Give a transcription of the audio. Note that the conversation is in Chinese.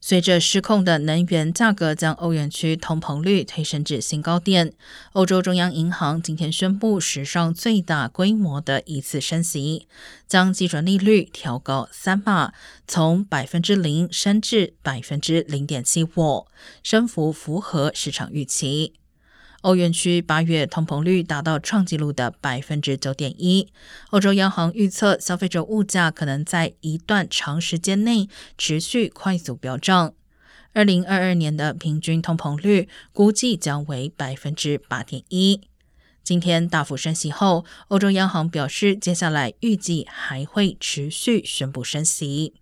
随着失控的能源价格将欧元区通膨率推升至新高点，欧洲中央银行今天宣布史上最大规模的一次升息，将基准利率调高三码，从百分之零升至百分之零点七五，升幅符合市场预期。欧元区八月通膨率达到创纪录的百分之九点一。欧洲央行预测，消费者物价可能在一段长时间内持续快速飙涨。二零二二年的平均通膨率估计将为百分之八点一。今天大幅升息后，欧洲央行表示，接下来预计还会持续宣布升息。